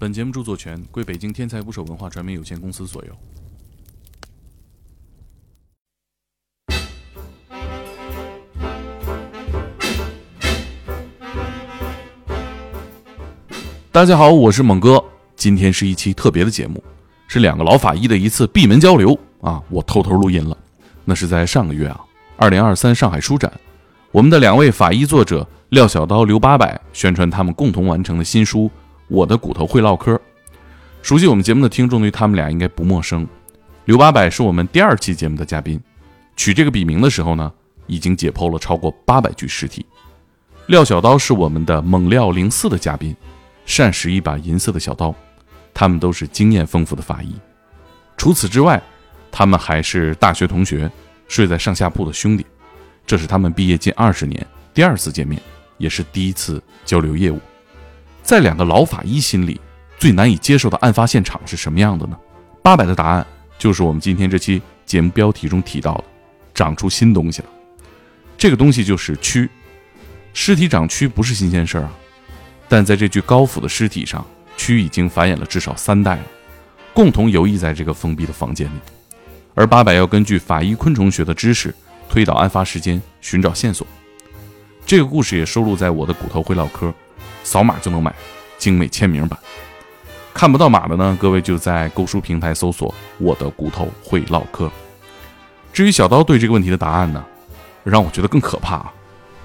本节目著作权归北京天才捕手文化传媒有限公司所有。大家好，我是猛哥。今天是一期特别的节目，是两个老法医的一次闭门交流啊！我偷偷录音了，那是在上个月啊，二零二三上海书展，我们的两位法医作者廖小刀、刘八百宣传他们共同完成的新书《我的骨头会唠嗑》。熟悉我们节目的听众对他们俩应该不陌生。刘八百是我们第二期节目的嘉宾，取这个笔名的时候呢，已经解剖了超过八百具尸体。廖小刀是我们的猛料零四的嘉宾，善使一把银色的小刀。他们都是经验丰富的法医。除此之外，他们还是大学同学，睡在上下铺的兄弟。这是他们毕业近二十年第二次见面，也是第一次交流业务。在两个老法医心里，最难以接受的案发现场是什么样的呢？八百的答案就是我们今天这期节目标题中提到的，长出新东西了。这个东西就是蛆。尸体长蛆不是新鲜事儿啊，但在这具高腐的尸体上。蛆已经繁衍了至少三代了，共同游弋在这个封闭的房间里。而八百要根据法医昆虫学的知识推导案发时间，寻找线索。这个故事也收录在我的骨头会唠嗑，扫码就能买，精美签名版。看不到码的呢，各位就在购书平台搜索“我的骨头会唠嗑”。至于小刀对这个问题的答案呢，让我觉得更可怕啊！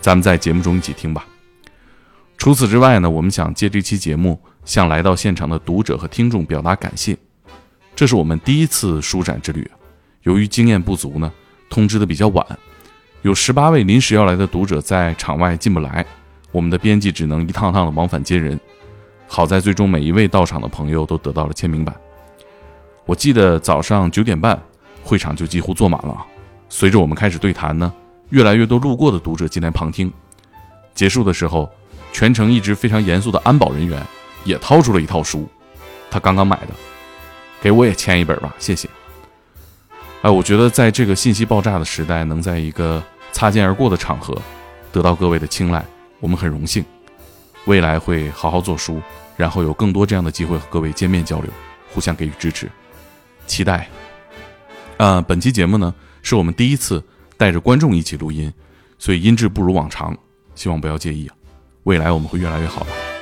咱们在节目中一起听吧。除此之外呢，我们想借这期节目。向来到现场的读者和听众表达感谢。这是我们第一次书展之旅，由于经验不足呢，通知的比较晚，有十八位临时要来的读者在场外进不来，我们的编辑只能一趟趟的往返接人。好在最终每一位到场的朋友都得到了签名版。我记得早上九点半，会场就几乎坐满了。随着我们开始对谈呢，越来越多路过的读者进来旁听。结束的时候，全程一直非常严肃的安保人员。也掏出了一套书，他刚刚买的，给我也签一本吧，谢谢。哎，我觉得在这个信息爆炸的时代，能在一个擦肩而过的场合得到各位的青睐，我们很荣幸。未来会好好做书，然后有更多这样的机会和各位见面交流，互相给予支持，期待。呃，本期节目呢，是我们第一次带着观众一起录音，所以音质不如往常，希望不要介意啊。未来我们会越来越好的。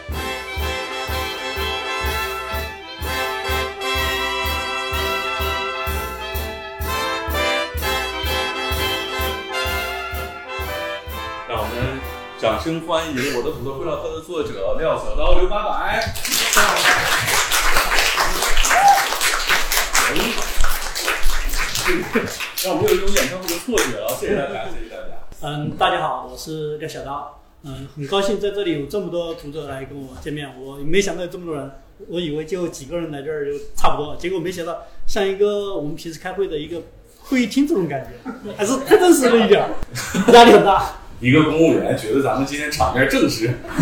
掌声欢迎我的土豆会唠嗑的作者廖小刀刘八百。让我们有一种演唱会的错觉啊！谢谢大家，谢谢大家。嗯，大家好，我是廖小刀。嗯，很高兴在这里有这么多读者来跟我见面。我没想到有这么多人，我以为就几个人来这儿就差不多，结果没想到像一个我们平时开会的一个会议厅这种感觉，还是太正式了一点，压力很大。一个公务员觉得咱们今天场面正式。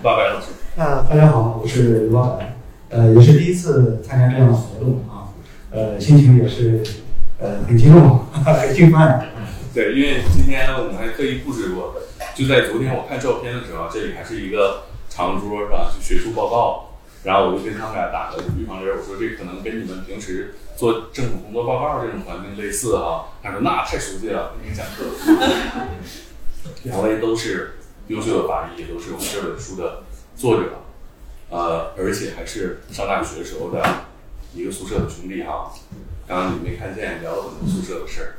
八百老师，啊，大家好，我是刘老板，呃，也是第一次参加这样的活动啊，呃，心情也是呃很激动，很兴奋。对，因为今天我们还特意布置过，就在昨天我看照片的时候，这里还是一个长桌是吧？就学术报告。然后我就跟他们俩打个预防针，我说这可能跟你们平时做政府工作报告这种环境类似哈。他说那太熟悉了，给你讲课。两位都是优秀的法医，也都是我们这本书的作者，呃，而且还是上大学时候的一个宿舍的兄弟哈。刚刚你没看见，聊了很多宿舍的事儿。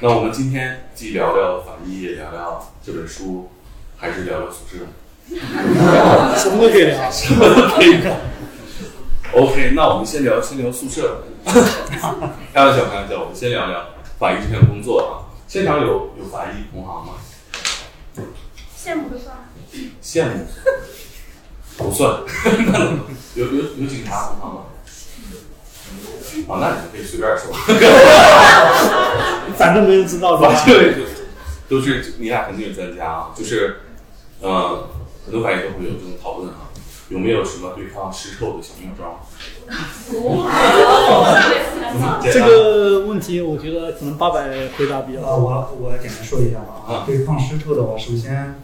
那我们今天既聊聊法医，也聊聊这本书，还是聊聊宿舍？什么都可以聊，什么都可以聊。OK，那我们先聊，先聊宿舍。开玩笑，开玩笑，我们先聊聊法医这项工作啊。现场有有法医同行吗？羡慕的算？羡慕不算。有有有警察同行吗？啊，那你们可以随便说。反正没人知道，反正都是你俩肯定有专家啊，就是，嗯。很多法医都会有这种讨论啊，有没有什么对抗尸臭的小妙招？这个问题我觉得可能八百回答比较好。我我简单说一下吧啊，对抗尸臭的话，首先，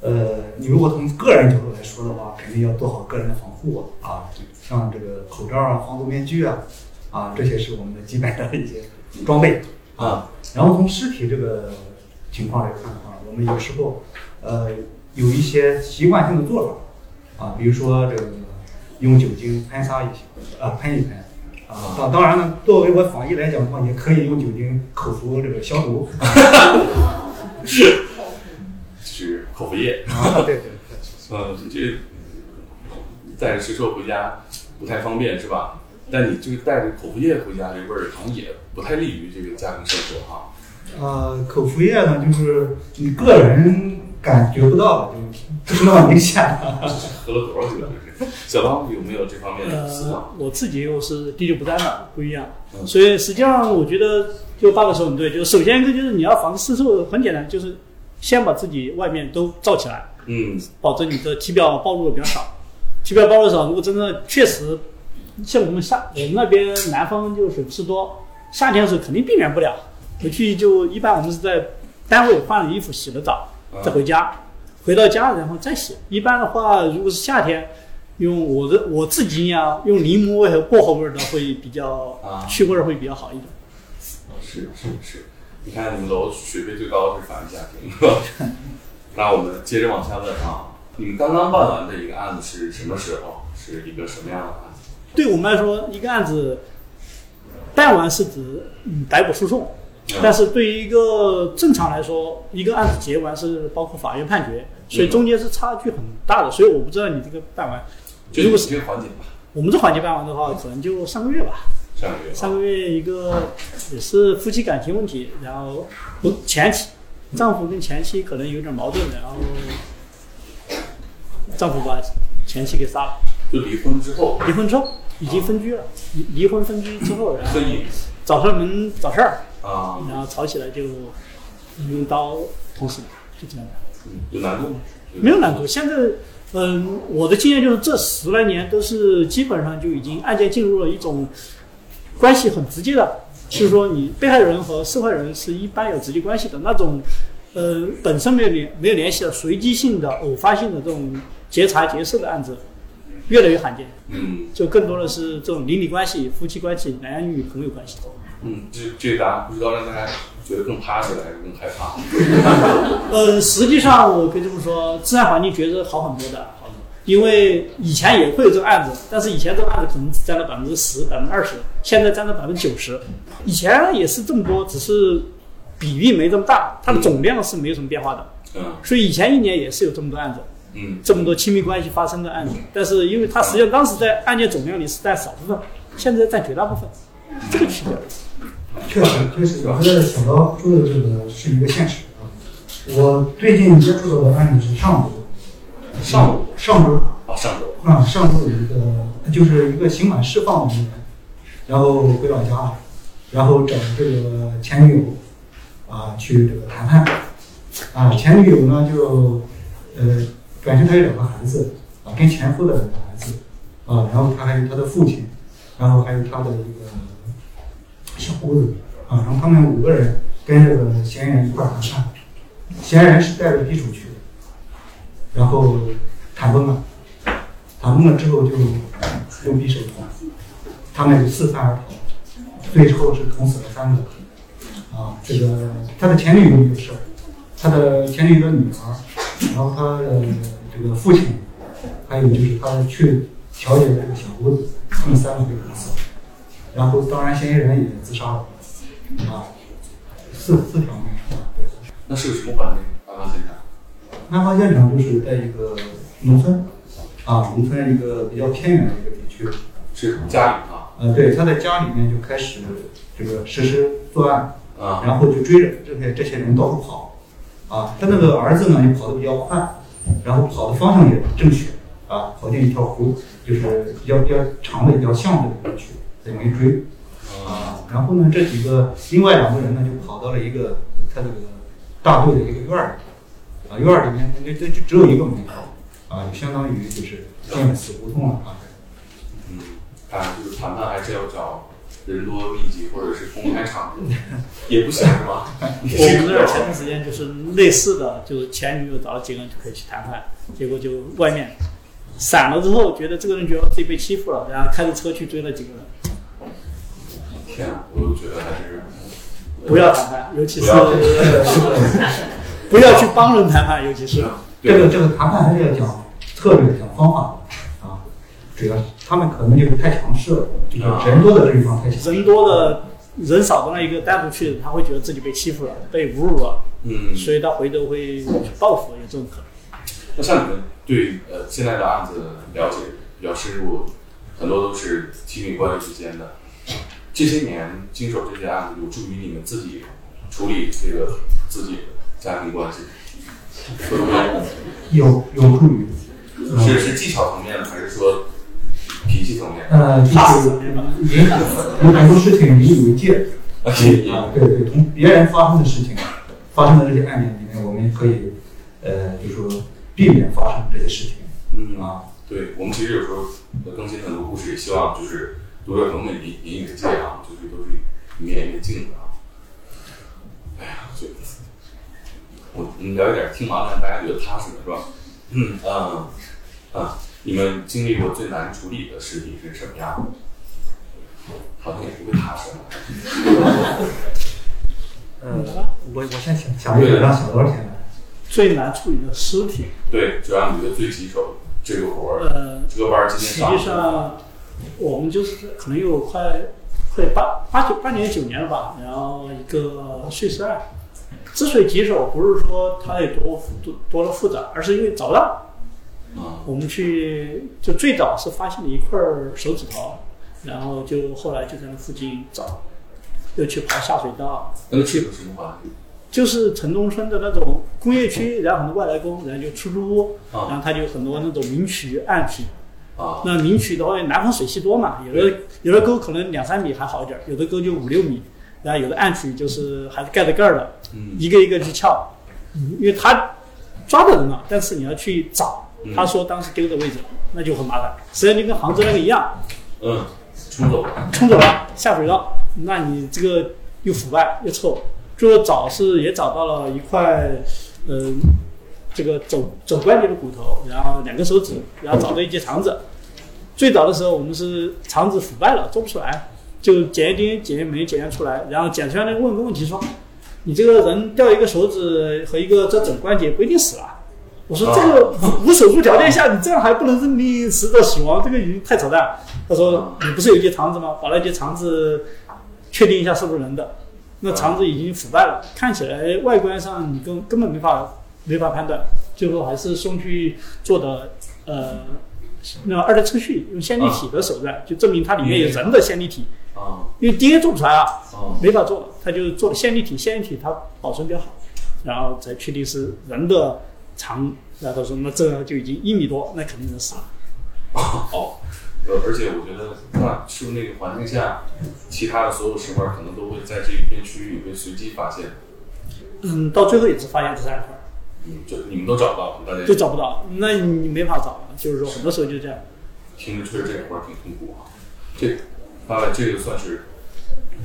呃，呃，你如果从个人角度来说的话，肯定要做好个人的防护啊，像这个口罩啊、防毒面具啊，啊，这些是我们的基本的一些装备啊。然后从尸体这个情况来看的话，我们有时候呃有一些习惯性的做法啊，比如说这个用酒精喷洒一下啊，喷一喷啊。当当然呢，作为我防疫来讲的话，也可以用酒精口服这个消毒。是是口服液。啊，对对。呃，这带着吃车回家不太方便是吧？但你这个带着口服液回家，这味儿可能也不太利于这个家庭生活哈。呃，口服液呢，就是你个人感觉不到，就不是那么明显。喝了多少酒？小刀有没有这方面的思呃？，我自己又是滴酒不沾的，不一样。嗯所以实际上，我觉得就八哥说得很对，就是首先一个就是你要防湿透，很简单，就是先把自己外面都罩起来，嗯保证你的体表暴露的比较少。体表暴露少，如果真的确实像我们夏我们那边南方就水不是多，夏天的时候肯定避免不了。回去就一般我们是在单位换了衣服洗了澡再回家，回到家然后再洗。一般的话，如果是夏天，用我的我自己经验啊，用柠檬味和薄荷味儿的会比较啊去味儿会比较好一点。是是是，你看你们楼水费最高是法人家庭，是吧？那我们接着往下问啊，你们刚刚办完的一个案子是什么时候？是一个什么样的案子？对我们来说，一个案子办完是指嗯逮捕诉讼，但是对于一个正常来说，一个案子结完是包括法院判决，所以中间是差距很大的。所以我不知道你这个办完，就如果是这个环节吧，我们这环节办完的话，可能就上个月吧。上个月上个月一个也是夫妻感情问题，然后不前妻丈夫跟前妻可能有点矛盾，然后丈夫把前妻给杀了。就离婚之后，离婚之后已经分居了，离离婚分居之后，然后所以找上门找事儿，啊，然后吵起来就用刀捅死了，就这样的。嗯有难度吗？没有难度。现在，嗯，我的经验就是这十来年都是基本上就已经案件进入了一种关系很直接的，就是说你被害人和受害人是一般有直接关系的那种，呃，本身没有联没有联系的随机性的、偶发性的这种劫财劫色的案子，越来越罕见。嗯就更多的是这种邻里关系、夫妻关系、男女朋友关系。嗯，这这个答案不知道让大家觉得更踏实还是更害怕？呃，实际上我可以这么说，治安环境觉得好很多的，好很多。因为以前也会有这个案子，但是以前这个案子可能只占了百分之十、百分之二十，现在占了百分之九十。以前也是这么多，只是比例没这么大，它的总量是没有什么变化的。嗯所以以前一年也是有这么多案子，嗯这么多亲密关系发生的案子，但是因为它实际上当时在案件总量里是占少部分，现在占绝大部分，这个区别。确实，确实，我觉得小刀说的这个是一个现实啊。我最近接触到的案例是上周，上午上周啊，上周啊，上周有一个就是一个刑满释放的人，然后回老家，然后找这个前女友啊去这个谈判，啊，前女友呢就呃，本身她有两个孩子啊，跟前夫的两个孩子啊，然后她还有她的父亲，然后还有她的一个小胡子啊，然后他们五个人跟这个嫌疑人一块儿谈判，嫌疑人是带着匕首去的，然后谈崩了。谈崩了之后就用匕首捅，他们四散而逃，最后是捅死了三个。啊，这个他的前女友也是，他的前女友的女儿，然后他的这个父亲，还有就是他去调解的这个小胡子，他们三个被捅死了。然后当然嫌疑人也自杀了，啊，四四条命啊，对。那是个什么环境？案发现场？案发现场就是在一个农村，啊，农村一个比较偏远的一个地区。是家里啊呃，对，他在家里面就开始这个实施作案，啊然后就追着这些这些人到处跑，啊，他那个儿子呢也跑得比较快，然后跑的方向也正确，啊，跑进一条湖，就是比较比较长的一条巷子里面去，在里面追，啊，然后呢这几个另外两个人呢就跑到了一个他这个大队的一个院儿里，啊，院儿里面那这就只有一个门口，啊，就相当于就是进了死胡同了啊。嗯，看就是谈判还是要找人多密集或者是公开场合，也不行是吧？我们那儿前段时间就是类似的，就是前女友找了几个人就可以去谈判，结果就外面散了之后，觉得这个人觉得自己被欺负了，然后开着车去追了几个人。天啊，我觉得还是不要谈判，尤其是不要 不要去帮人谈判，尤其是这个这个谈判还是要讲策略、讲方法的啊。主要他们可能就是太强势了，就是人多的地方太强势。人多的人少的那一个带不去，他会觉得自己被欺负了，被侮辱了，嗯，所以他回头会去报复，有这种可能。那像你们对呃现在的案子了解比较深入，很多都是亲密关系之间的。这些年经手这些案子，有助于你们自己处理这个自己的家庭关系，会不会有有助于，是是技巧层面的，还是说脾气层面？呃，就是引有很多事情引以为戒。啊，对对，从别人发生的事情，发生的这些案件里面，我们可以呃，就说避免发生这些事情。嗯啊。对我们其实有时候更新很多故事，也希望就是读者朋友们引引以为戒啊，就是都是一面一面镜子啊。哎呀，这我我们聊一点听完了大家觉得踏实的是吧？嗯啊啊，你们经历过最难处理的事情是什么样的？好像也不会踏实。嗯，我我先想想一个让小刀先来。最难处理的尸体，对，就让你觉得最棘手这个活儿，呃，这个班儿今天实际上我们就是可能有快快八八九八年九年了吧，然后一个碎尸案。之所以棘手，不是说它有多多多的复杂，而是因为找不到。啊我们去就最早是发现了一块手指头，然后就后来就在那附近找，又去爬下水道，那个是个什么就是城中村的那种工业区，然后很多外来工，然后就出租屋，然啊后它就很多那种明渠、暗渠。啊。那明渠的话，南方水系多嘛，有的有的沟可能两三米还好一点，有的沟就五六米，然后有的暗渠就是还是盖着盖儿的，嗯。一个一个去撬，因为他抓到人了，但是你要去找嗯，他说当时丢的位置，那就很麻烦。实际上就跟杭州那个一样，嗯，冲走了。冲走了下水道，那你这个又腐败又臭。最后找是也找到了一块，呃，这个肘肘关节的骨头，然后两根手指，然后找到一节肠子。最早的时候我们是肠子腐败了，做不出来，就检验 DNA 检验没检验出来，然后检出来那问个问题说，你这个人掉一个手指和一个这肘关节不一定死了。我说这个无无手术条件下，你这样还不能认定死者死亡，这个已经太扯淡。他说你不是有一节肠子吗？把那节肠子确定一下是不是人的。那肠子已经腐败了，看起来外观上你根根本没法没法判断，最后还是送去做的呃那二代测序，用线粒体的手段就证明它里面有人的线粒体，啊因为 DNA 做不出来啊，啊没法做了，他就做了线粒体，线粒体它保存比较好，然后才确定是人的长。然后他说那这就已经一米多，那肯定是死了。哦，呃，而且我觉得，那是不是那个环境下，其他的所有石块可能都会在这一片区域被随机发现？嗯，到最后也是发现这三块，嗯，就你们都找不到，大家就找不到，那你没法找了。就是说，很多时候就这样。听着确实这活儿挺痛苦啊。这，八百，这个算是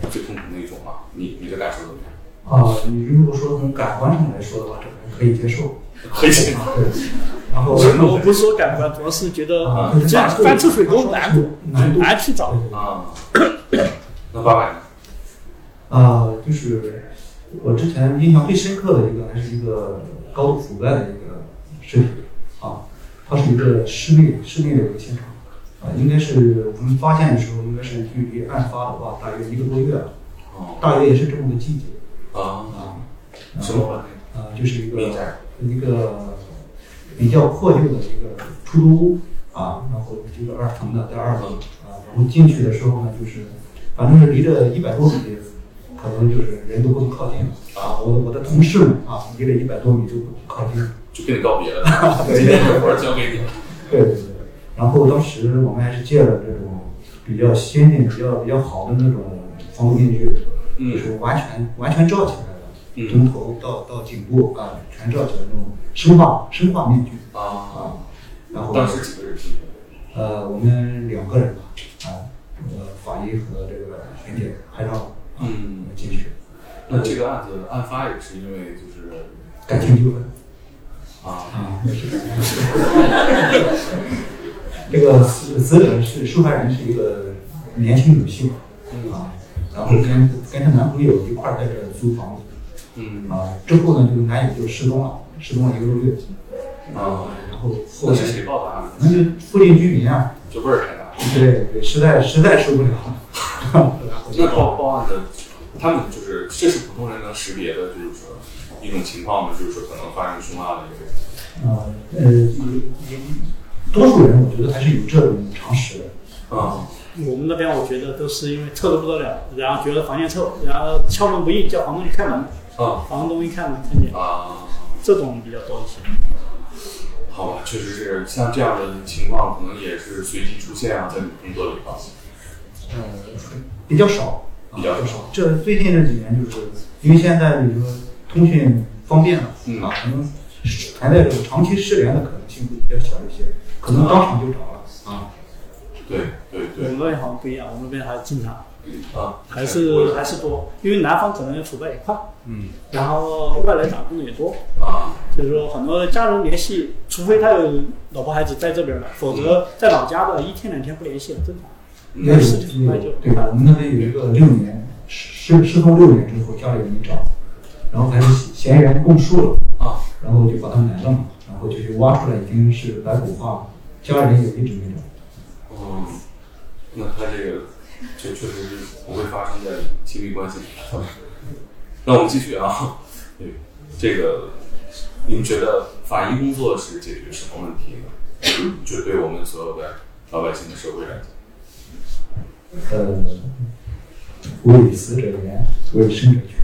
最痛苦的一种啊。你你的感受怎么样？啊，你如果说从感官上来说的话，这个可以接受。可以接受。然后我不是说感官，主要是觉得啊，这样翻出水沟难度，难度难去找。啊。那八百呢？啊，就是我之前印象最深刻的一个，还是一个高度腐败的一个尸体啊，它是一个室内室内的一个现场啊，应该是我们发现的时候，应该是距离案发的话大约一个多月了，哦。大约也是这么个季节啊，啊，什么环境？啊，就是一个一个比较破旧的一个出租屋啊，然后一个二层的在二楼啊，然后进去的时候呢，就是反正是离着一百多米，可能就是人都不能靠近啊。我我的同事们啊，离了一百多米就不靠近。就跟你告别了。今天这活儿交给你了。对对对。然后当时我们还是借了这种比较先进、比较比较好的那种防护面具，就嗯是完全完全罩起来的。嗯从头到到颈部啊，全罩起来那种生化生化面具啊。啊。然后当时几个人？呃，我们两个人吧，啊，呃，法医和这个巡填写拍照啊嗯，进去，那这个案子案发也是因为就是感情纠纷。啊，啊，也是感情纠纷。这个死死者是受害人是一个年轻女性啊，然后跟跟她男朋友一块儿在这儿租房子。嗯。啊，之后呢，这个男友就失踪了，失踪了一个多月，啊，然后后那来是谁报的案那就附近居民啊，就味儿太大。对对，实在实在受不了了，那报报案的，他们就是这是普通人能识别的，就是说一种情况嘛，就是说可能发生凶案的一个。啊呃，有有多数人我觉得还是有这种常识的，啊，我们那边我觉得都是因为臭的不得了，然后觉得房间臭，然后敲门不应，叫房东去开门，啊房东一开门看见，啊，这种比较多一些。好吧，确实是像这样的情况，可能也是随机出现啊，在你工作里啊。呃，比较少，啊比较少。少。这最近这几年就是因为现在比如说通讯方便了，嗯。啊，可能存在这个长期失联的可能性会比较小一些，可能当场就找了。啊。对对对。我们那边好像不一样，我们那边还是经常，啊，还是还是多，因为南方可能腐败也快，嗯。然后外来打工的也多，啊。就是说很多家人联系，除非他有老婆孩子在这边了，否则在老家的一天两天不联系很正常。也有事情快就有对，我们那边有一个六年失失踪六年之后，家里人没找，然后还是嫌疑人供述了，啊然后就把他埋了嘛，然后就去挖出来已经是白骨化了，家里人也一直没找。哦，那他这个就确实是不会发生在亲密关系里。那我们继续啊，对这个，您觉得法医工作是解决什么问题呢？就对我们所有的老百姓的社会来讲。呃，为死者言，为生者权。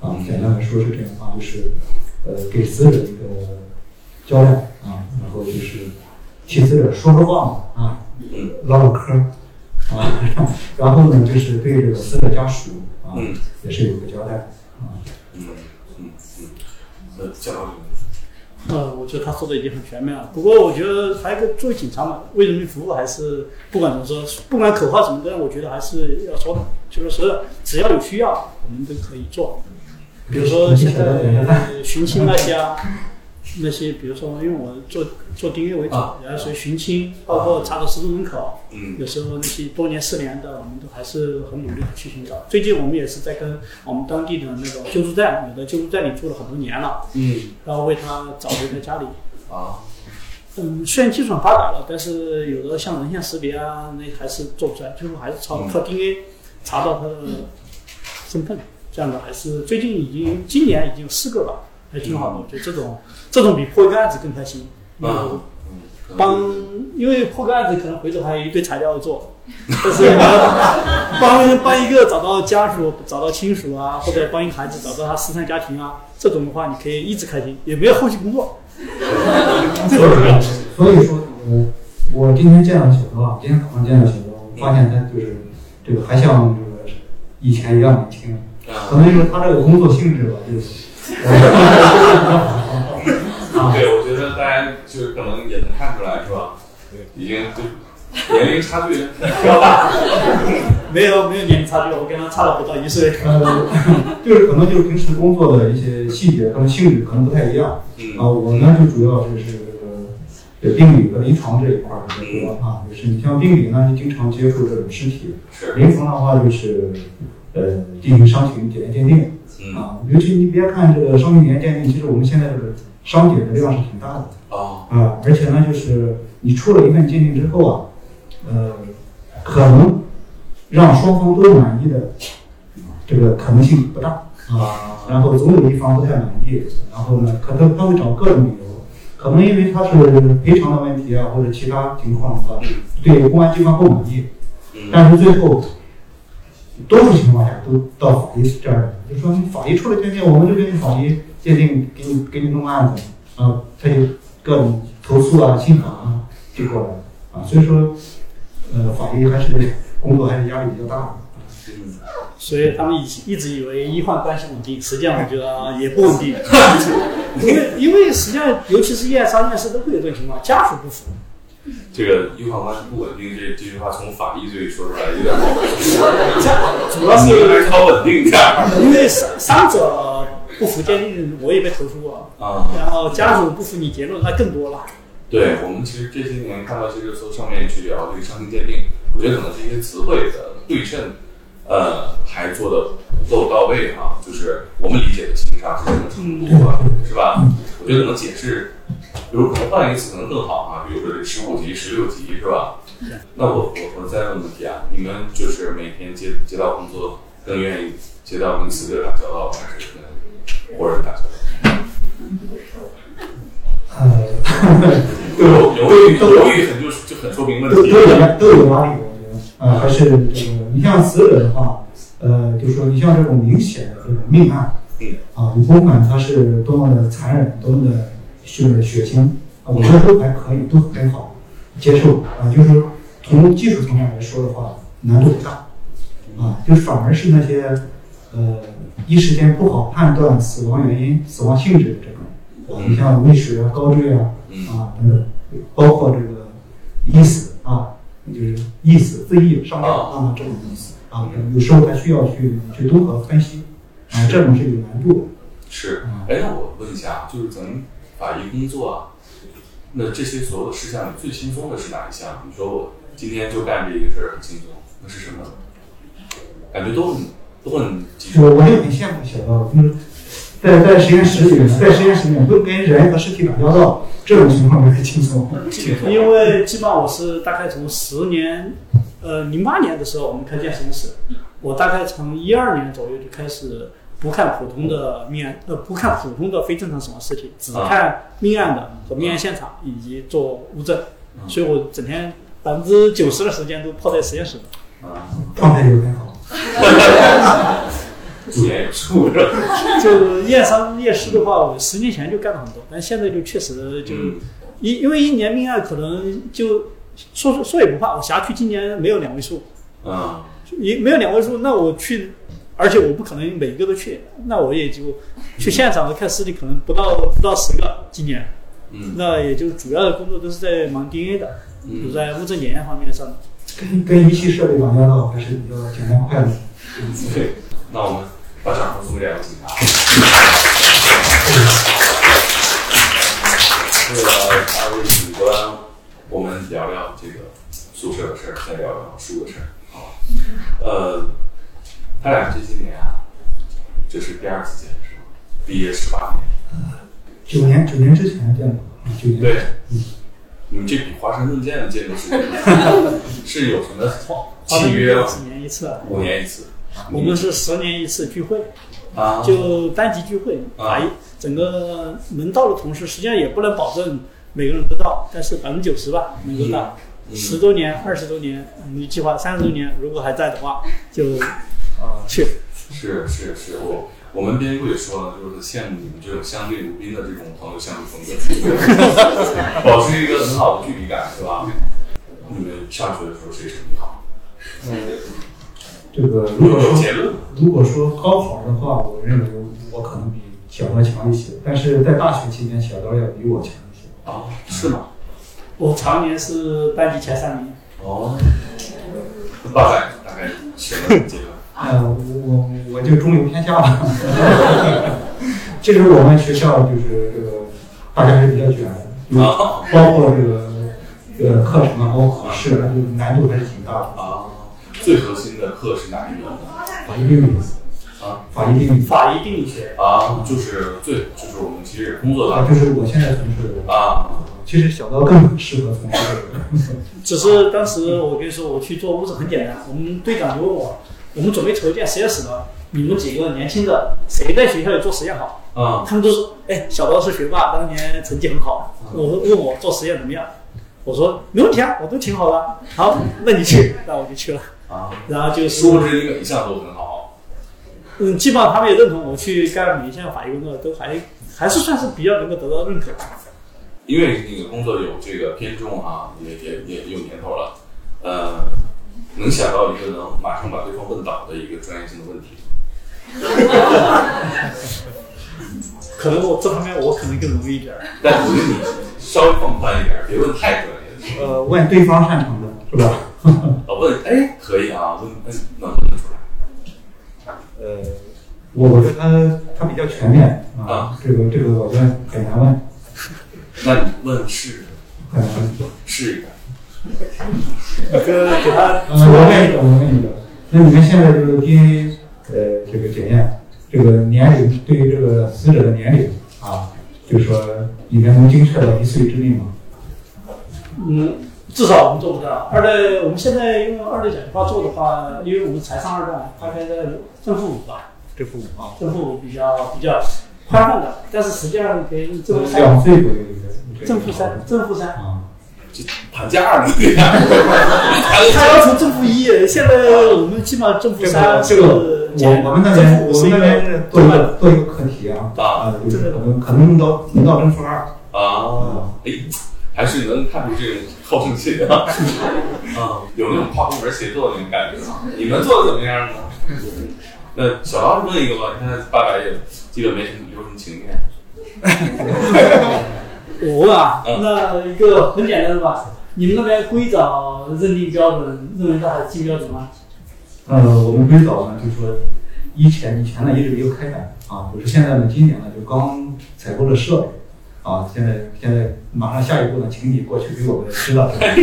啊，简单的说是这样啊，就是呃，给死者一个交代啊，然后就是替死者说说话嘛啊，唠唠嗑啊，然后呢，就是对这个死者家属啊，也是有个交代啊。嗯嗯嗯，那教导呃，我觉得他说的已经很全面了。不过我觉得还有一个作为警察嘛，为人民服务还是不管怎么说，不管口号什么的，我觉得还是要说的。就是说，只要有需要，我们都可以做。比如说现在寻亲那些啊，那些比如说，因为我做做订阅为主，啊然后所以寻亲，包括查找失踪人口，嗯有时候那些多年失联的，我们都还是很努力的去寻找。最近我们也是在跟我们当地的那个救助站，有的救助站里住了很多年了，嗯然后为他找回在家里。啊嗯，虽然技术很发达了，但是有的像人像识别啊，那还是做不出来，最后还是靠靠 DNA 查到他的身份。这样的还是最近已经今年已经有四个了，还挺好的。我觉得这种这种比破一个案子更开心。啊嗯，嗯帮，因为破个案子可能回头还有一堆材料要做，但是帮帮一个找到家属、找到亲属啊，或者帮一个孩子找到他失散家庭啊，这种的话你可以一直开心，也没有后续工作。所以所以说，呃，我今天见到小哥啊，今天早上见到小高，发现他就是这个还像这个以前一样年轻。可啊，能就是他这个工作性质吧，就 对，我觉得大家就是可能也能看出来，是吧？对，已经就年龄差距比较大。没有没有年龄差距，我跟他差了不到一岁。呃，就是可能就是平时工作的一些细节，可能性质可能不太一样嗯啊。嗯我呢就主要就是这个这病理和临床这一块儿比较多啊，就是你像病理呢，就经常接触这种尸体；是，临床的话就是呃进行伤情检验鉴定嗯啊。尤其你别看这个伤情检验鉴定，其实我们现在这个伤检的量是挺大的。哦，啊，而且呢，就是你出了一份鉴定之后啊，呃，可能让双方都满意的这个可能性不大啊。然后总有一方不太满意，然后呢，可能他会找各种理由，可能因为他是赔偿的问题啊，或者其他情况啊，对公安机关不满意，嗯但是最后多数情况下都到法医这儿来，就说你法医出了鉴定，我们就给你法医鉴定给你给你弄案子啊，他就各种投诉啊、信访啊就过来了啊，所以说，呃，法医还是工作还是压力比较大的。嗯所以他们以一直以为医患关系稳定，实际上我觉得也不稳定。因为因为实际上，尤其是验伤验尸都会有这种情况，家属不服。这个医患关系不稳定这这句话从法医嘴里说出来有点不好。主要是 还是靠稳定点儿因为伤伤者不服鉴定，我也被投诉过，啊。然后家属不服你结论，那更多了。对我们其实这些年看到这个搜上面去聊这个伤情鉴定，我觉得可能这些词汇的对称，呃，还做的不够到位哈。就是我们理解的情伤是什么程度啊，是吧？我觉得可能解释，比如可能换一个词可能更好啊，比如说这十五级、十六级是吧？那我我我再问问题啊，你们就是每天接接到工作，更愿意接到跟死者打交道，还是跟活人打交道？呃，犹犹豫犹豫很就是就很说明问题都都。有都有压力，我觉得，呃，还是这个，你像死者的话，呃，就说你像这种明显的这种命案，嗯啊，你甭管他是多么的残忍，多么的就是血清，啊，我觉得都还可以，都很好接受啊，就是说从技术层面来说的话，难度不大，啊，就反而是那些呃一时间不好判断死亡原因、死亡性质的这种，啊，你像溺水啊、高坠啊，嗯啊等等，包括这个缢死啊，就是缢死、自缢、上吊啊这种东西啊，有时候还需要去去综合分析啊，这种是有难度的。是，哎，那我问一下，就是咱们法医工作啊，那这些所有的事项你最轻松的是哪一项？你说我今天就干这一个事儿很轻松，那是什么？感觉都很都很棘手。我我也很羡慕小刀，就是在在实验室里，在实验室里面不跟人和尸体打交道，这种情况就很轻松。因为基本上我是大概从十年，呃，零八年的时候我们开建实验室，我大概从一二年左右就开始不看普通的命案，呃，不看普通的非正常死亡尸体，只看命案的和命案现场以及做物证，所以我整天百分之九十的时间都泡在实验室。啊，状态就很好。就验伤验尸的话，我十年前就干了很多，但现在就确实就嗯。因因为一年命案可能就说说也不怕，我辖区今年没有两位数，啊，也没有两位数，那我去，而且我不可能每一个都去，那我也就去现场的看尸体，可能不到不到十个，今年，嗯那也就主要的工作都是在忙 DNA 的，嗯就在物证检验方面上。跟跟仪器设备打交道还是比较简单快乐。对，那我们把掌声送给两位警察。为了二位警官，我们聊聊这个宿舍的事儿，再聊聊书的事儿，好吧？呃，他俩这些年啊，这是第二次见是吗？毕业十八年，九年九年之前见过，啊九年对，你们这比华盛顿见的见的是是有什么契约吗？几年一次啊？五年一次，我们是十年一次聚会，啊，就班级聚会，啊整个能到的同事，实际上也不能保证每个人都到，但是百分之九十吧能够到。嗯十周年、二十周年，我们计划三十周年，如果还在的话，就啊。去。是是是，我我们编剧也说了，就是羡慕你们这种相对如宾的这种朋友相处风格，保持一个很好的距离感，是吧？你们上学的时候谁成绩好？嗯 这个如果说结论？如果说高考的话，我认为我可能比小刀强一些，但是在大学期间，小刀要比我强一些。啊，是吗？我常年是班级前三名，哦，大概大概什么阶段？呃，我我我就中流偏下了。其实我们学校就是这个大家是比较卷的，包括这个呃课程啊，包括考试啊，就难度还是挺大的。啊，最核心的课是哪一门？法医定理啊法医定理法医定理学。啊，就是最就是我们其实工作啊，就是我现在从事的。啊，其实小刀更适合从事这个。只是当时我跟你说，我去做物证很简单，我们队长就问我，我们准备筹建实验室的，你们几个年轻的谁在学校里做实验好？啊他们都说，哎，小刀是学霸，当年成绩很好。我问我做实验怎么样？我说没问题啊，我都挺好的。好，那你去，那我就去了。啊，然后就殊不是，知你每一项都很好。嗯，基本上他们也认同我去干每一项法医工作，都还还是算是比较能够得到认可。因为那个工作有这个偏重啊，也也也有年头了，呃，能想到一个能马上把对方问倒的一个专业性的问题。可能我这方面我可能更容易一点儿。但我觉得你稍微放宽一点，别问太专业。呃，问对方擅长的是吧？啊，问哎可以啊，问哎能问得出来。呃，我我觉得他他比较全面啊啊，这个这个我觉得很难问，那你问是很难问。是一个，给给他嗯，我问一个，我问一个，那你们现在这个 DNA 呃这个检验，这个年龄对于这个死者的年龄啊，就是说里面能精确到一岁之内吗？嗯，至少我们做不到。二代，我们现在用二代甲基化做的话，因为我们才上二代，大概在正负五吧，正负五啊，正负五比较比较宽泛的，但是实际上给正负三，两岁左右一个正负三，正负三。啊，盘架二呢？对呀，他要求正负一，现在我们基本上正负这三个这个是我我们那正边我们那边做一个做一个课题啊啊啊，就是可能可能能到能到正负二啊，哎，还是能看出这种好胜心啊，啊，有那种跨部门协作的那种感觉啊。你们做的怎么样呢？那小刀问一个吧，你看八百也基本没什么有什么情面。我问啊，嗯那一个很简单的吧，你们那边硅藻认定标准认为它还金标准吗？呃，我们硅藻呢，就是说以前以前呢一直没有开展啊，就是现在呢，今年呢就刚采购了设备啊，现在现在马上下一步呢，请你过去给我们指导指导。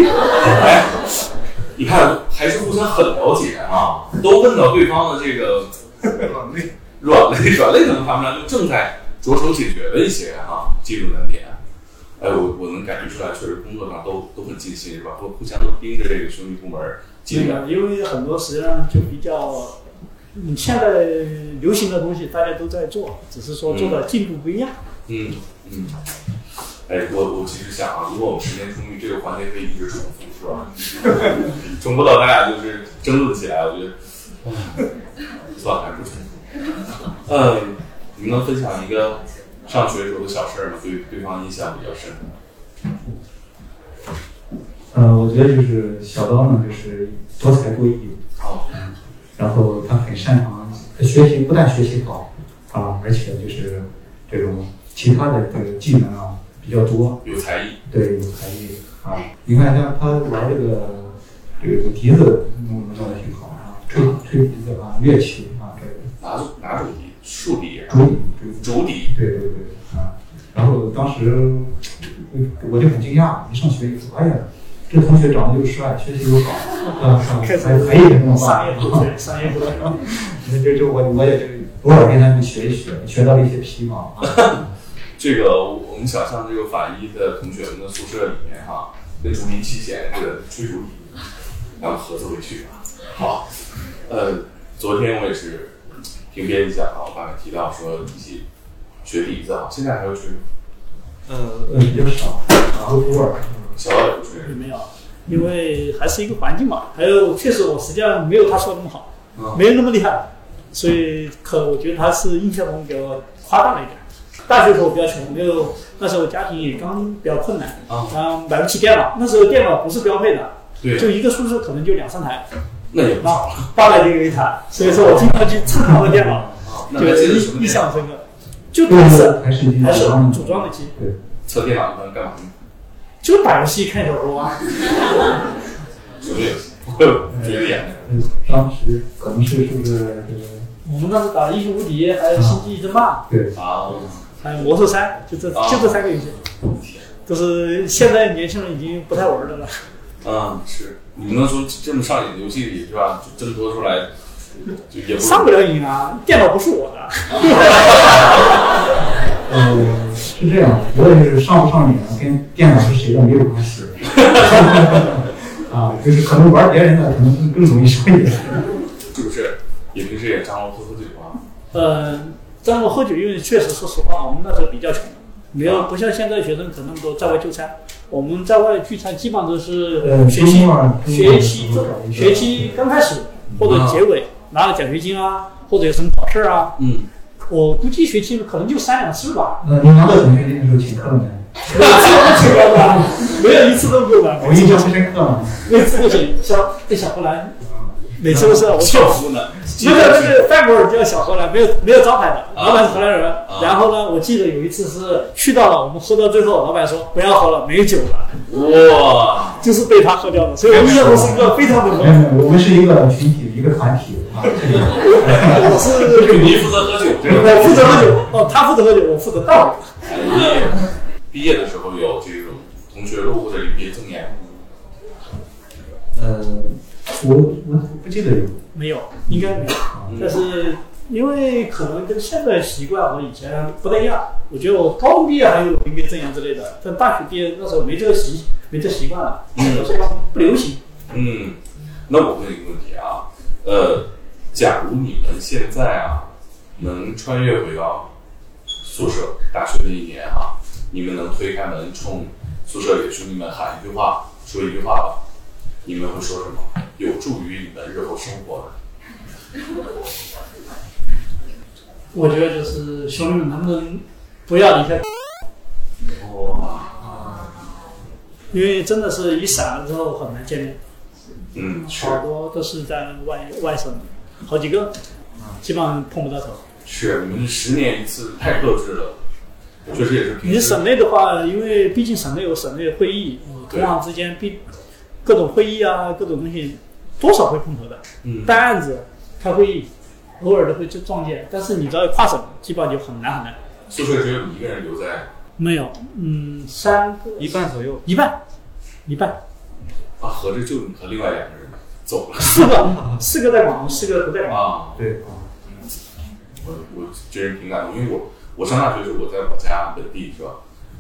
你看，还是互相很了解啊，都问到对方的这个 软肋、软肋、软肋可能谈不上，就正在着手解决的一些啊、技术难点。哎，我我能感觉出来，确实工作上都都很尽心，是吧？都互相都盯着这个兄弟部门进展。这个，因为很多实际上就比较，你，现在流行的东西大家都在做，只是说做的进度不一样。嗯嗯。哎，我我其实想啊，如果我们时间充裕，这个环节可以一直重复，是吧？重复到咱俩就是争论起来，我觉得，唉算了，还是不重复。嗯，你们能分享一个上学时候的小事儿吗？对对方印象比较深。呃，我觉得就是小刀呢，就是多才多艺，哦，然后他很擅长，他学习不但学习好啊，而且就是这种其他的这个技能啊比较多，有才艺。对，有才艺啊。你看像他玩这个这个笛子弄弄得挺好啊，吹吹笛子啊，乐器啊，这个哪种哪种笛？竖笛啊？竹笛，竹笛竹笛。对对对啊。然后当时我就很惊讶，一上学以后，哎呀，这同学长得又帅，学习又好，啊，还还有这么商业办不对，商业不对。那这这我我也就偶尔跟他们学一学，学到了一些皮毛啊。这个我们想象这个法医的同学们的宿舍里面哈，那竹林七贤这个吹竹笛，然后合作回去啊。好，呃，昨天我也是听编辑讲啊，我刚才提到说一些学笛子啊，现在还有吹吗？呃呃，比较少，然后偶尔。小到也不吹没有？因为还是一个环境嘛，还有确实我实际上没有他说的那么好，嗯没有那么厉害，所以可我觉得他是印象中比较夸大了一点。大学时候比较穷，没有那时候家庭也刚比较困难，啊，嗯，买不起电脑，那时候电脑不是标配的，对，就一个宿舍可能就两三台，那也不少了八百零一台，所以说我经常去蹭他的电脑，啊。那就还记得什么印印象深刻。就对还是还是还是组装的机，对，测电脑一般干嘛呢？就打游戏、看小说啊。什么游戏？我有觉得演嗯，当时可能是是不是这个我们当时打《英雄无敌》，还有《星际争霸对》，啊，还有《魔兽三》，就这就这三个游戏，都是现在年轻人已经不太玩的了。啊，是，你们能说这么上瘾的游戏里是吧？就挣脱出来，就也不上不了瘾啊，电脑不是我的。呃是这样，我也是上不上瘾跟电脑是谁的没有关系。啊，就是可能玩别人的可能更更容易上瘾。是不是？也平时也张罗喝喝酒啊？嗯，张罗喝酒，因为确实说实话，我们那时候比较穷，没有不像现在学生可那么多在外就餐。我们在外聚餐基本上都是呃，学期学期周末找一个学期刚开始或者结尾拿了奖学金啊，或者有什么考试啊，嗯，我估计学期可能就三两次吧，嗯，你拿到奖学金的时候请客了没？每次都请过吧，没有一次都够吧。我印象不深刻了。每次都请。小这小荷兰，每次都是我校服呢？那个那个饭馆叫小荷兰，没有没有招牌的，老板是荷兰人。啊然后呢，我记得有一次是去到了，我们喝到最后，老板说不要喝了，没有酒了，哇，就是被他喝掉了。所以我印象中是一个非常的没有没有，我们是一个群体，一个团体啊。这个我是你负责喝酒，这个我负责喝酒，哦，他负责喝酒，我负责倒。毕业毕业的时候有这种同学录或者离别赠言，呃，我我不记得有没有，应该没有。嗯但是因为可能跟现在习惯和以前不太一样，我觉得我高中毕业还有应该赠言之类的，但大学毕业那时候没这个习没这习惯了，嗯有时候不流行。嗯，那我问一个问题啊，呃，假如你们现在啊能穿越回到宿舍大学那一年啊，你们能推开门冲宿舍里的兄弟们喊一句话，说一句话吧，你们会说什么？有助于你的日后生活的？我觉得就是兄弟们能不能不要离开，哇，因为真的是一散了之后很难见面，嗯，好多都是在外外省，好几个，基本上碰不到头。是，你们十年一次，太克制了，确实也是你省内的话，因为毕竟省内有省内会议，同行之间必各种会议啊，各种东西多少会碰头的。嗯办案子、开会议，偶尔的会就撞见，但是你只要跨省，基本上就很难很难。宿舍只有你一个人留在没有，嗯，三个一半左右。一半，一半，啊，合着就你和另外两个人走了四个，四个在广东，四个不在广东。啊。对啊，我我真是挺感动，因为我我上大学时候我在我家本地是吧？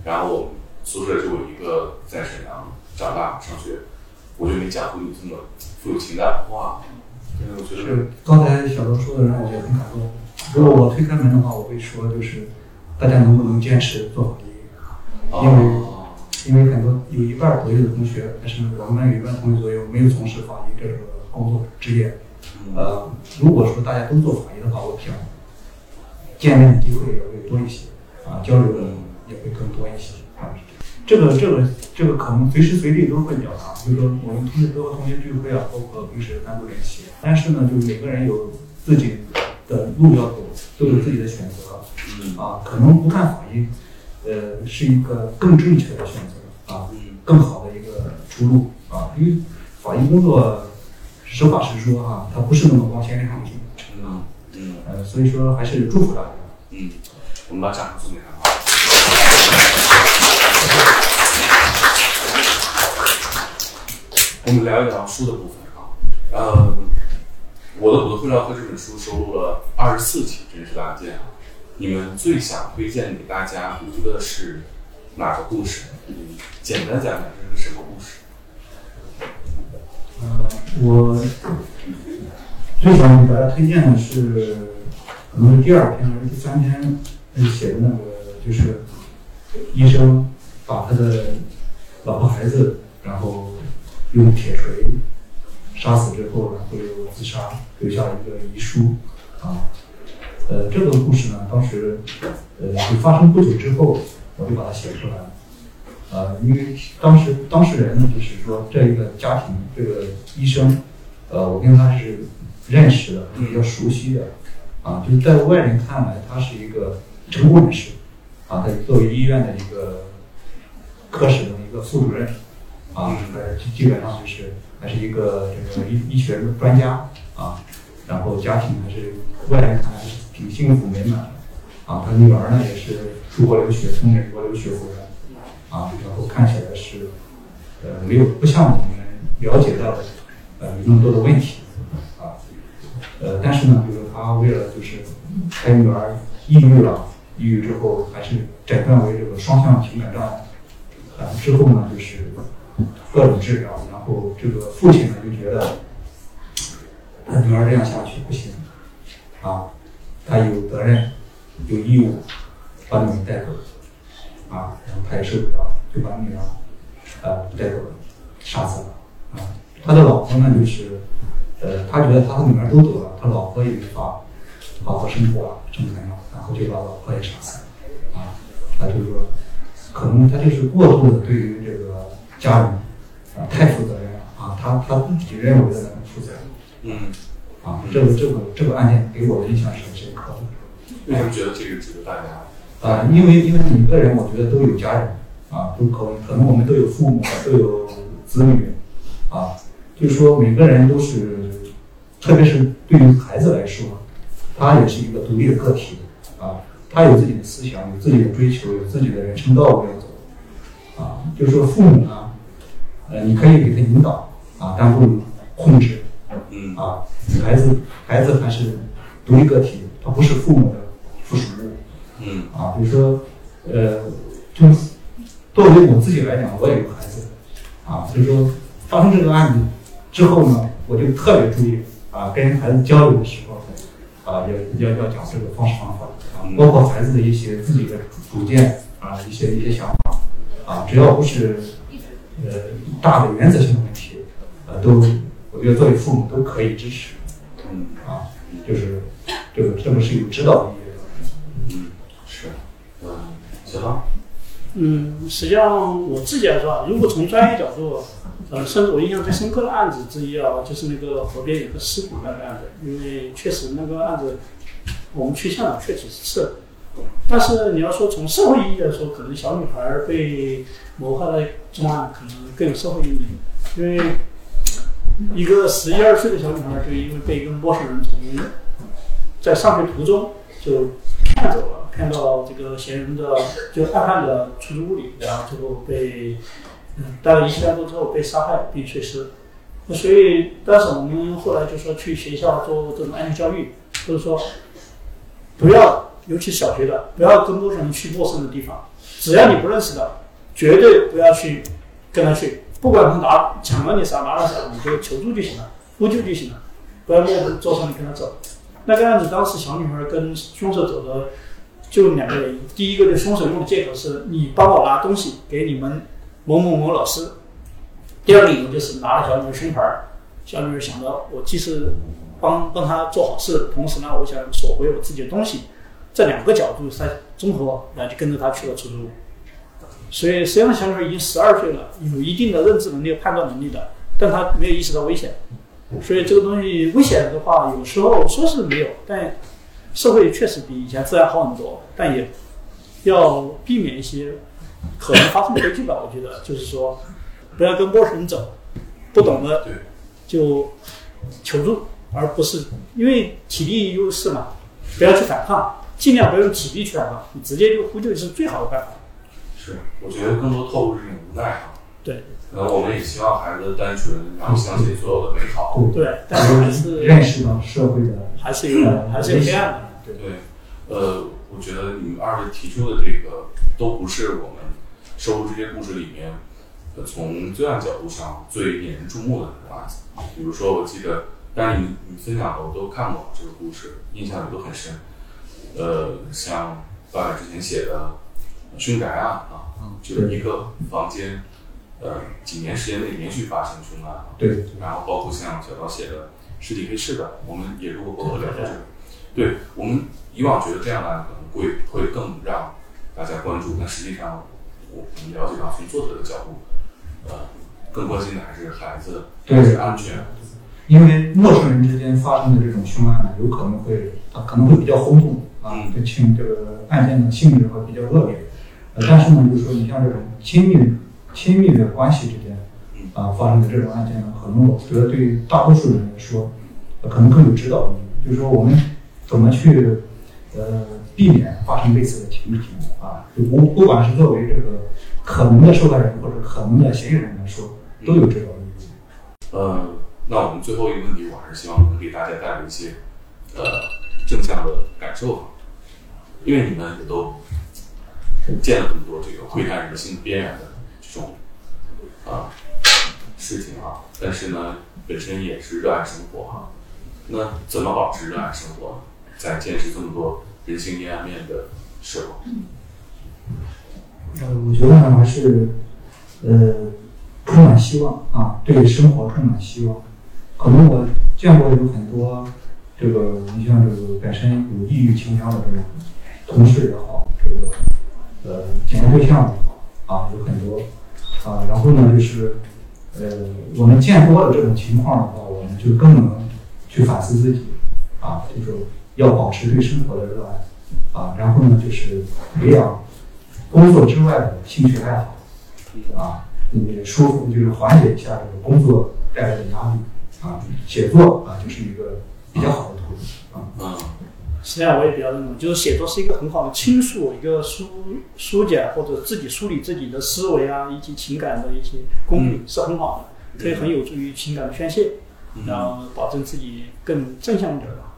然后我宿舍就我一个在沈阳长大上学，我就没讲过你这么富有情感，哇！真的，我觉得是刚才小周说的让我觉得很感动。如果我推开门的话，我会说就是大家能不能坚持做法医？因为哦，因为很多有一半左右的同学，但是我们班有一半同学左右没有从事法医这个工作职业。嗯呃，如果说大家都做法医的话，我想见面的机会也会多一些，啊，交流的也会更多一些。啊，这个这个这个可能随时随地都会表达，就是说我们同学都和同学聚会啊，包括平时单独联系。但是呢，就是每个人有自己的路要走，都有自己的选择。嗯啊，可能不看法医，呃，是一个更正确的选择啊，嗯更好的一个出路啊。因为法医工作，实话实说哈、它不是那么光鲜亮丽，嗯嗯呃，所以说还是祝福大家。嗯，我们把掌声送给他。我们聊一聊书的部分啊，呃，我的我的会聊课这本书收录了二十四起真实的案件啊，你们最想推荐给大家读的是哪个故事？嗯，简单讲讲这是什么故事？呃，我最想给大家推荐的是，可能是第二篇还是第三篇写的那个，就是医生把他的老婆孩子，然后用铁锤杀死之后，然后又自杀，留下一个遗书啊。呃，这个故事呢，当时呃就发生不久之后，我就把它写出来了。呃，因为当时当事人呢，就是说这一个家庭这个医生，呃，我跟他是认识的，比较熟悉的，啊，就是在外人看来，他是一个成功人士，啊，他作为医院的一个科室的一个副主任，啊，呃，基基本上就是还是一个这个医医学专家，啊，然后家庭还是外人看来还是挺幸福美满的，啊，他女儿呢也是出国留学，从美国留学回来。啊，然后看起来是，呃，没有不像我们了解到的，呃，那么多的问题，啊，呃，但是呢，就是他为了就是他女儿抑郁了，抑郁之后还是诊断为这个双向情感障碍，啊，之后呢就是各种治疗，然后这个父亲呢就觉得，他女儿这样下去不行，啊，他有责任，有义务把女儿带走。啊，然后他也受不了，就把女儿呃带走了，杀死了。啊，他的老婆呢，就是呃，他觉得他和女儿都走了，他老婆也没法好好生活了，生存了，然后就把老婆也杀死了。啊，他就说，可能他就是过度的对于这个家人啊太负责任了啊，他他自己认为的那种负责，嗯，啊，这个这个这个案件给我的印象是很深刻的。为什么觉得这个值得大家？啊，因为因为每个人我觉得都有家人啊，都可可能我们都有父母，都有子女啊，就是说每个人都是，特别是对于孩子来说，他也是一个独立的个体啊，他有自己的思想，有自己的追求，有自己的人生道路要走啊，就是说父母呢，呃，你可以给他引导啊，但不控制嗯啊，孩子孩子还是独立个体，他不是父母的附属物。嗯啊，比如说，呃，就是作为我自己来讲，我也有孩子，啊，所以说发生这个案子之后呢，我就特别注意啊，跟孩子交流的时候，啊，要要要讲这个方式方法啊，包括孩子的一些自己的主见啊，一些一些想法啊，只要不是呃大的原则性的问题，呃，都我觉得作为父母都可以支持嗯啊，就是这个这个是有指导意义的。嗯，是，嗯，小唐，嗯，实际上我自己来说啊，如果从专业角度，呃，甚至我印象最深刻的案子之一啊，就是那个河边有个尸骨那个案子，因为确实那个案子我们去现场确实是，但是你要说从社会意义来说，可能小女孩被谋害的重案可能更有社会意义，因为一个十一二岁的小女孩就因为被一个陌生人从在上学途中就骗走了，骗到这个嫌疑人的就案犯的出租屋里，然后最后被嗯待了一七两多之后被杀害并碎尸。那所以当时我们后来就说去学校做这种安全教育，就是说不要，尤其小学的，不要跟陌生人去陌生的地方，只要你不认识的，绝对不要去跟他去，不管他拿抢了你啥拿了啥，你就求助就行了，呼救就行了，不要默不作声地跟他走。那个案子当时小女孩跟凶手走的就两个原因，第一个就凶手用的借口是你帮我拿东西给你们某某某老师，第二个理由就是拿了小女孩胸牌，小女孩想着我既是帮帮她做好事，同时呢我想索回我自己的东西，这两个角度再综合，然后就跟着他去了出租屋。所以实际上小女孩已经十二岁了，有一定的认知能力、判断能力的，但她没有意识到危险。所以这个东西危险的话，有时候说是没有，但社会确实比以前治安好很多，但也要避免一些可能发生的悲剧吧。我觉得就是说，不要跟陌生人走，不懂的，就求助，而不是因为体力优势嘛，不要去反抗，尽量不要用体力去反抗，你直接就呼救是最好的办法。是，我觉得更多透露是一种无奈啊。对可能我们也希望孩子单纯，然后相信所有的美好。对，但是还是认识到社会的还是有还是有黑暗的。对。对，呃，我觉得你们二位提出的这个都不是我们收录这些故事里面，呃，从罪案角度上最引人注目的那种案子。比如说，我记得，但是你你分享的我都看过这个故事，印象也都很深。呃，像爸爸之前写的凶宅案啊，就是一个房间，呃，几年时间内连续发生凶案啊。对然后包括像小刀写的尸体黑市的，我们也录过博客聊过这个。对我们以往觉得这样的可能会会更让大家关注，但实际上我我们了解到从作者的角度，呃，更关心的还是孩子对还是安全。因为陌生人之间发生的这种凶案呢，有可能会啊可能会比较轰动啊嗯，这情这个案件的性质会比较恶劣。呃，但是呢，就是说你像这种亲密亲密的关系之间啊发生的这种案件呢，可能我觉得对于大多数人来说，可能更有指导意义。就是说我们怎么去呃避免发生类似的情形啊，就不不管是作为这个可能的受害人或者可能的嫌疑人来说，都有指导意义。呃，那我们最后一个问题，我还是希望能给大家带来一些呃正向的感受吧，因为你们也都见了这么多这个窥探人性边缘的这种啊、事情啊，但是呢，本身也是热爱生活哈、那怎么保持热爱生活，在见识这么多人性阴暗面的时候？呃，我觉得呢还是，呃，充满希望啊，对生活充满希望。可能我见过有很多这个，你像这个本身有抑郁倾向的这种同事也好，这个呃检验对象啊，有很多啊。然后呢，就是呃，我们见多了这种情况的话，我们就更能去反思自己，啊，就是要保持对生活的热爱，啊，然后呢，就是培养工作之外的兴趣爱好，啊，你舒服就是缓解一下这个工作带来的压力，啊，写作啊就是一个比较好的，实际上我也比较认同，就是写作是一个很好的倾诉、一个疏疏解或者自己梳理自己的思维啊，以及情感的一些功底是很好的，可以很有助于情感的宣泄，然后保证自己更正向一点吧。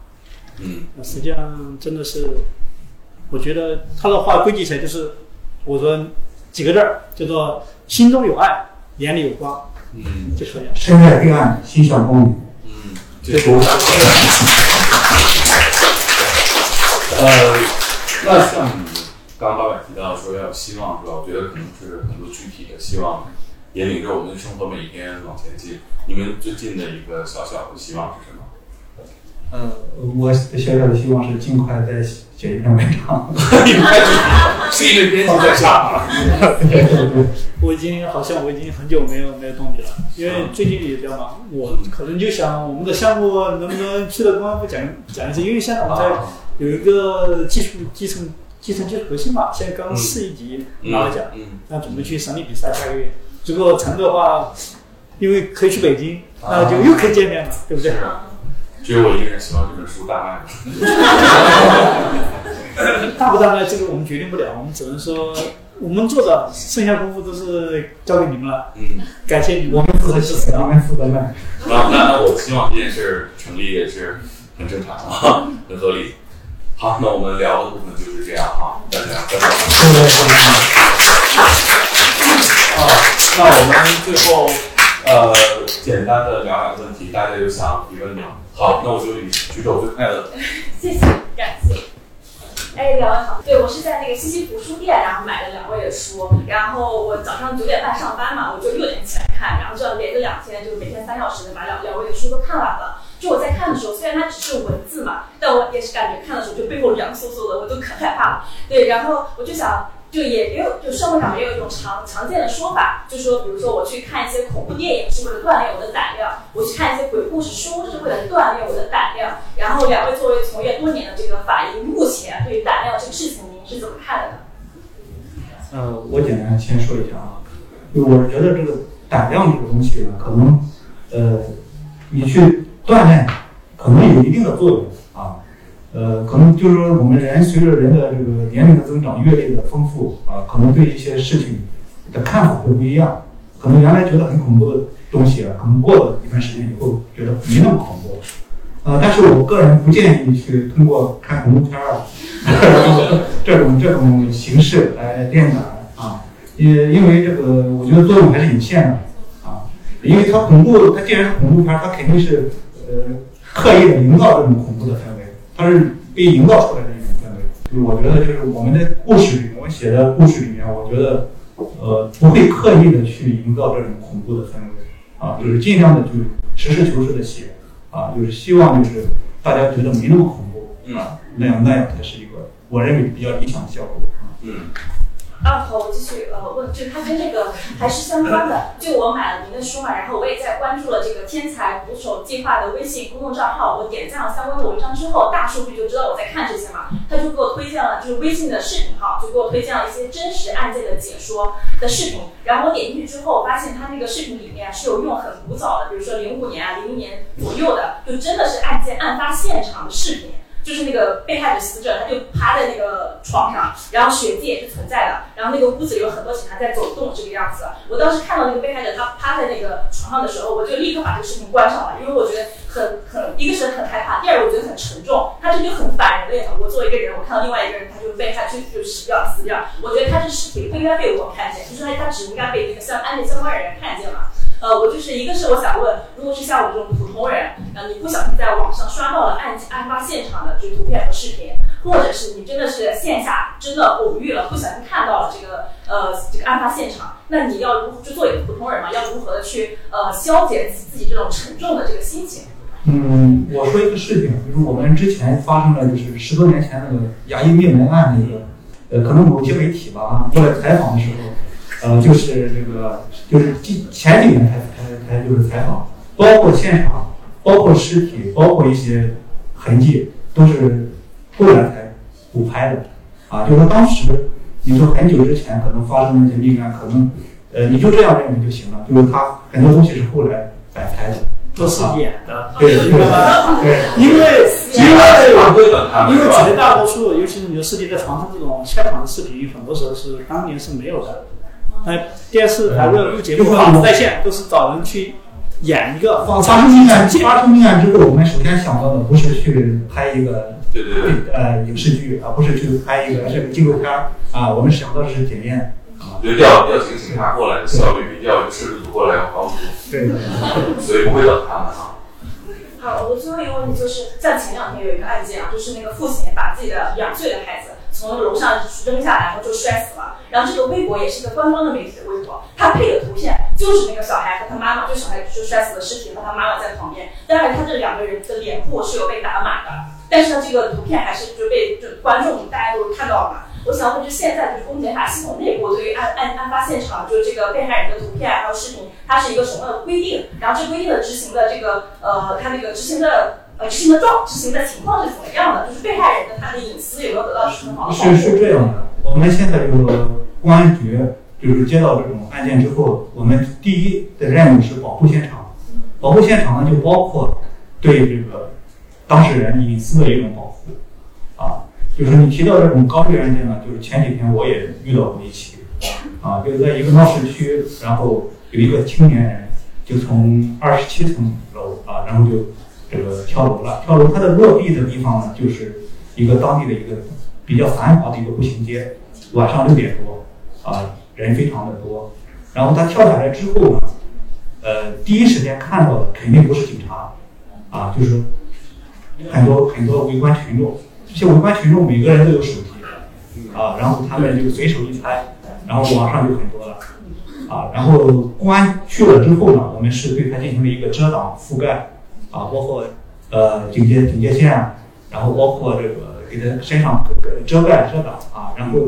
嗯那实际上真的是，我觉得他的话归结起来就是，我说几个字儿，叫做心中有爱，眼里有光，嗯就可以了。身在黑暗，心向光明。嗯，这是我呃，那像你刚刚老板提到说要有希望是吧？我觉得可能是很多具体的希望引领着我们的生活每一天往前进。你们最近的一个小小的希望是什么？呃，我小小的希望是尽快再写一篇文章。你太具体，是因为编辑在上啊。对对对，我已经好像我已经很久没有没有动笔了，因为最近也比较忙，我可能就想我们的项目能不能去了公安部讲讲一次，因为现在我们在啊有一个技术基层基层技术核心嘛，现在刚嗯市一级拿了奖，嗯那准备去省里比赛，下个月如果成的话，因为可以去北京，啊那就又可以见面了，对不对？只有我一个人希望这本书大卖。大不大卖？这个我们决定不了，我们只能说我们做的，剩下功夫都是交给你们了。嗯，感谢你们，我们负责写，你们负责卖。那那那我希望这件事成立也是很正常啊，很合理。好，那我们聊的部分就是这样哈，大家拜拜。对对对。啊，那我们最后呃简单的聊两个问题，大家有想提问的吗？好，那我就以举手最快的。谢谢，感谢。哎，两位好，对我是在那个西西弗书店，然后买了两位的书，然后我早上九点半上班嘛，我就六点起来看，然后这样连着两天，就每天三小时的把两两位的书都看完了。就我在看的时候，虽然它只是文字嘛，但我也是感觉看的时候就背后凉飕飕的，我都可害怕了。对，然后我就想，就也也有，就社会上也有一种常常见的说法，就说，比如说我去看一些恐怖电影是为了锻炼我的胆量，我去看一些鬼故事书是为了锻炼我的胆量。然后两位作为从业多年的这个法医，目前对于胆量这个事情，您是怎么看的呢？呃，我简单先说一下啊，就我是觉得这个胆量这个东西呢，可能呃，你去锻炼，可能有一定的作用啊。呃，可能就是说我们人随着人的这个年龄的增长、阅历的丰富啊，可能对一些事情的看法会不一样。可能原来觉得很恐怖的东西啊，可能过了一段时间以后，觉得没那么恐怖。呃，但是我个人不建议去通过看恐怖片儿啊，这种这种形式来练胆啊，因因为这个我觉得作用还是有限的啊，因为它恐怖，它既然是恐怖片儿，它肯定是呃刻意的营造这种恐怖的氛围，它是被营造出来的一种氛围。就是我觉得就是我们的故事里，我们写的故事里面，我觉得呃不会刻意的去营造这种恐怖的氛围啊，就是尽量的就实事求是的写啊，就是希望就是大家觉得没那么恐怖啊，那样那样才是一个我认为比较理想的效果啊。嗯啊，好，我继续呃问，就它跟这个还是相关的。就我买了您的书嘛，然后我也在关注了这个天才捕手计划的微信公众账号。我点赞了相关的文章之后，大数据就知道我在看这些嘛，他就给我推荐了就是微信的视频号，就给我推荐了一些真实案件的解说的视频。然后我点进去之后，发现他那个视频里面是有用很古早的，比如说零五年啊、零一年左右的，就真的是案件案发现场的视频。就是那个被害者死者，他就趴在那个床上，然后血迹也是存在的，然后那个屋子里有很多警察在走动，这个样子。我当时看到那个被害者他趴在那个床上的时候，我就立刻把这个视频关上了，因为我觉得很很，一个是很害怕，第二个我觉得很沉重，他这就很反人类嘛。我作为一个人，我看到另外一个人他就被害就就死掉死掉，我觉得他这尸体不应该被我看见，就是他他只应该被那个相案件相关人员看见嘛。呃，我就是一个是我想问，如果是像我这种普通人，呃，你不小心在网上刷到了案案发现场的这个图片和视频，或者是你真的是线下真的偶遇了，不小心看到了这个呃这个案发现场，那你要如就作为一个普通人嘛，要如何的去呃消解自己这种沉重的这个心情？嗯，我说一个事情，就是我们之前发生了，就是十多年前那个牙医灭门案那个，呃，可能某些媒体吧过来采访的时候，呃，就是这个就是近前几年才才才就是采访，包括现场，包括尸体，包括一些痕迹，都是后来才补拍的。啊，就是说当时你说很久之前可能发生的那些命案，可能呃你就这样认为就行了，就是他很多东西是后来摆拍的。都是演的，对 因为 因为因为？绝大多数，尤其是你的尸体在床上这种现场的视频，很多时候是当年是没有的。那电视台为了录节目，放在线都是找人去演一个发生命案发生命案之后，我们首先想到的不是去拍一个对对对，呃影视剧，而不是去拍一个这个纪录片儿啊，我们想到的是检验啊，就调调几个警察过来的效率比调一个摄制度过来要高很对。多，所以不会等他们啊。好，我最后一个问题就是，像前两天有一个案件啊，就是那个父亲把自己的两岁的孩子从楼上扔下来，然后就摔死了。然后这个微博也是一个官方的媒体的微博，他配的图片就是那个小孩和他妈妈，就小孩就摔死的尸体和他妈妈在旁边。当然，他这两个人的脸部是有被打码的，但是呢，这个图片还是就被就观众大家都看到了嘛。我想问，就现在就是公检法系统内部对于案案案发现场，就是这个被害人的图片还有视频，它是一个什么样的规定？然后这规定的执行的这个呃，它那个执行的呃执行的状执行的情况是怎么样的？就是被害人的他的隐私有没有得到很好的保是是？这样的，我们现在这个公安局就是接到这种案件之后，我们第一的任务是保护现场。保护现场呢，就包括对这个当事人隐私的一种保护。就是你提到这种高危案件呢，就是前几天我也遇到过一起啊，就是在一个闹市区，然后有一个青年人就从二十七层楼啊，然后就这个跳楼了。跳楼，他的落地的地方呢，就是一个当地的一个比较繁华的一个步行街，晚上六点多啊，人非常的多。然后他跳下来之后呢，呃，第一时间看到的肯定不是警察，啊，就是很多很多围观群众。这些围观群众每个人都有手机，啊，然后他们就随手一拍，然后网上就很多了，啊，然后公安去了之后呢，我们是对他进行了一个遮挡覆盖，啊，包括呃警戒警戒线，然后包括这个给他身上遮盖遮挡啊，然后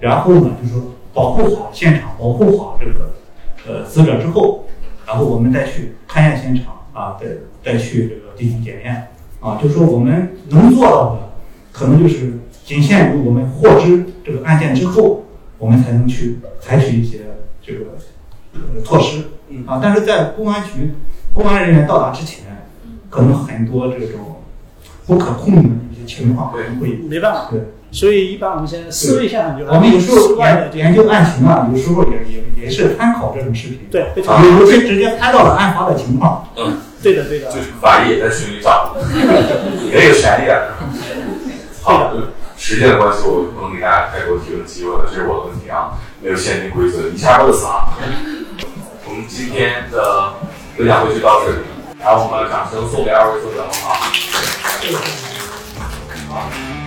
然后呢就是说保护好现场，保护好这个呃死者之后，然后我们再去勘验现场啊，再再去这个进行检验啊，就是说我们能做到的，可能就是仅限于我们获知这个案件之后，我们才能去采取一些这个呃措施啊，但是在公安局公安人员到达之前，可能很多这种不可控的一些情况可能会没办法。对。所以一般我们现在思维现场就我们有时候研研究案情啊，有时候也也也是参考这种视频，对非常有些直接拍到了案发的情况。嗯对的对的，就是法医也在群里找，你这个权利啊。好，时间的关系，我不能给大家太多提问机会了，这是我的问题啊，没有限定规则，一下饿死啊。我们今天的分享会就到这里，然后我们掌声送给二位作者们啊。好。